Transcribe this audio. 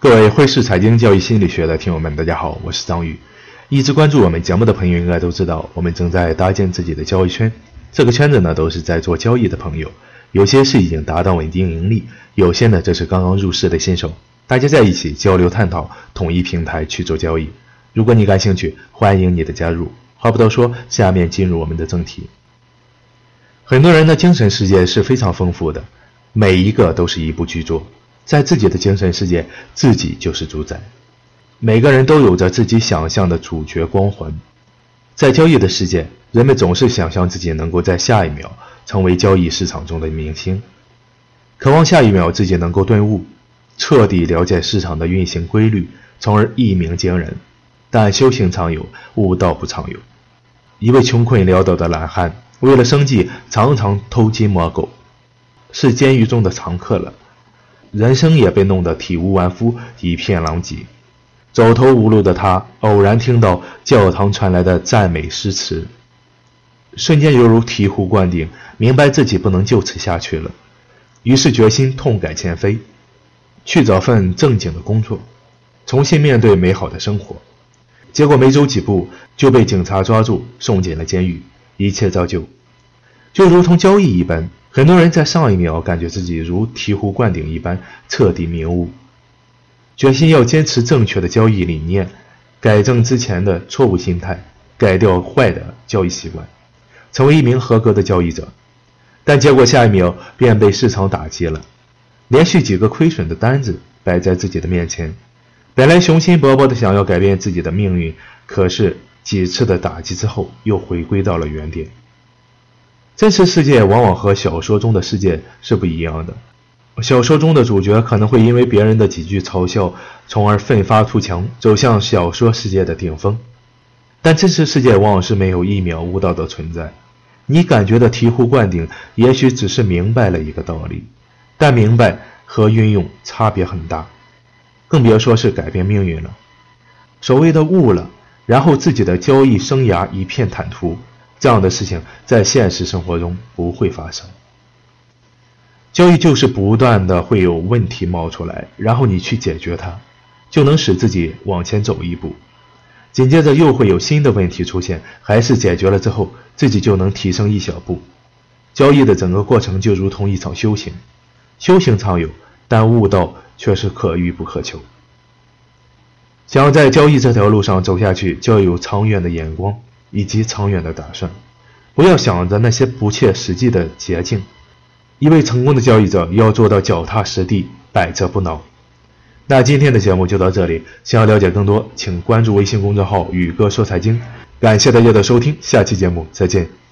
各位汇市财经教育心理学的听友们，大家好，我是张宇。一直关注我们节目的朋友应该都知道，我们正在搭建自己的交易圈。这个圈子呢，都是在做交易的朋友，有些是已经达到稳定盈利，有些呢，这是刚刚入市的新手。大家在一起交流探讨，统一平台去做交易。如果你感兴趣，欢迎你的加入。话不多说，下面进入我们的正题。很多人的精神世界是非常丰富的，每一个都是一部巨作。在自己的精神世界，自己就是主宰。每个人都有着自己想象的主角光环。在交易的世界，人们总是想象自己能够在下一秒成为交易市场中的明星，渴望下一秒自己能够顿悟，彻底了解市场的运行规律，从而一鸣惊人。但修行常有，悟道不常有。一位穷困潦倒的懒汉，为了生计，常常偷鸡摸狗，是监狱中的常客了。人生也被弄得体无完肤，一片狼藉。走投无路的他，偶然听到教堂传来的赞美诗词，瞬间犹如醍醐灌顶，明白自己不能就此下去了。于是决心痛改前非，去找份正经的工作，重新面对美好的生活。结果没走几步，就被警察抓住，送进了监狱。一切照旧，就如同交易一般。很多人在上一秒感觉自己如醍醐灌顶一般彻底明悟，决心要坚持正确的交易理念，改正之前的错误心态，改掉坏的交易习惯，成为一名合格的交易者。但结果下一秒便被市场打击了，连续几个亏损的单子摆在自己的面前，本来雄心勃勃的想要改变自己的命运，可是几次的打击之后又回归到了原点。真实世界往往和小说中的世界是不一样的。小说中的主角可能会因为别人的几句嘲笑，从而奋发图强，走向小说世界的顶峰。但真实世界往往是没有一秒悟道的存在。你感觉的醍醐灌顶，也许只是明白了一个道理，但明白和运用差别很大，更别说是改变命运了。所谓的悟了，然后自己的交易生涯一片坦途。这样的事情在现实生活中不会发生。交易就是不断的会有问题冒出来，然后你去解决它，就能使自己往前走一步。紧接着又会有新的问题出现，还是解决了之后，自己就能提升一小步。交易的整个过程就如同一场修行，修行常有，但悟道却是可遇不可求。想要在交易这条路上走下去，就要有长远的眼光。以及长远的打算，不要想着那些不切实际的捷径。一位成功的交易者要做到脚踏实地、百折不挠。那今天的节目就到这里，想要了解更多，请关注微信公众号“宇哥说财经”。感谢大家的收听，下期节目再见。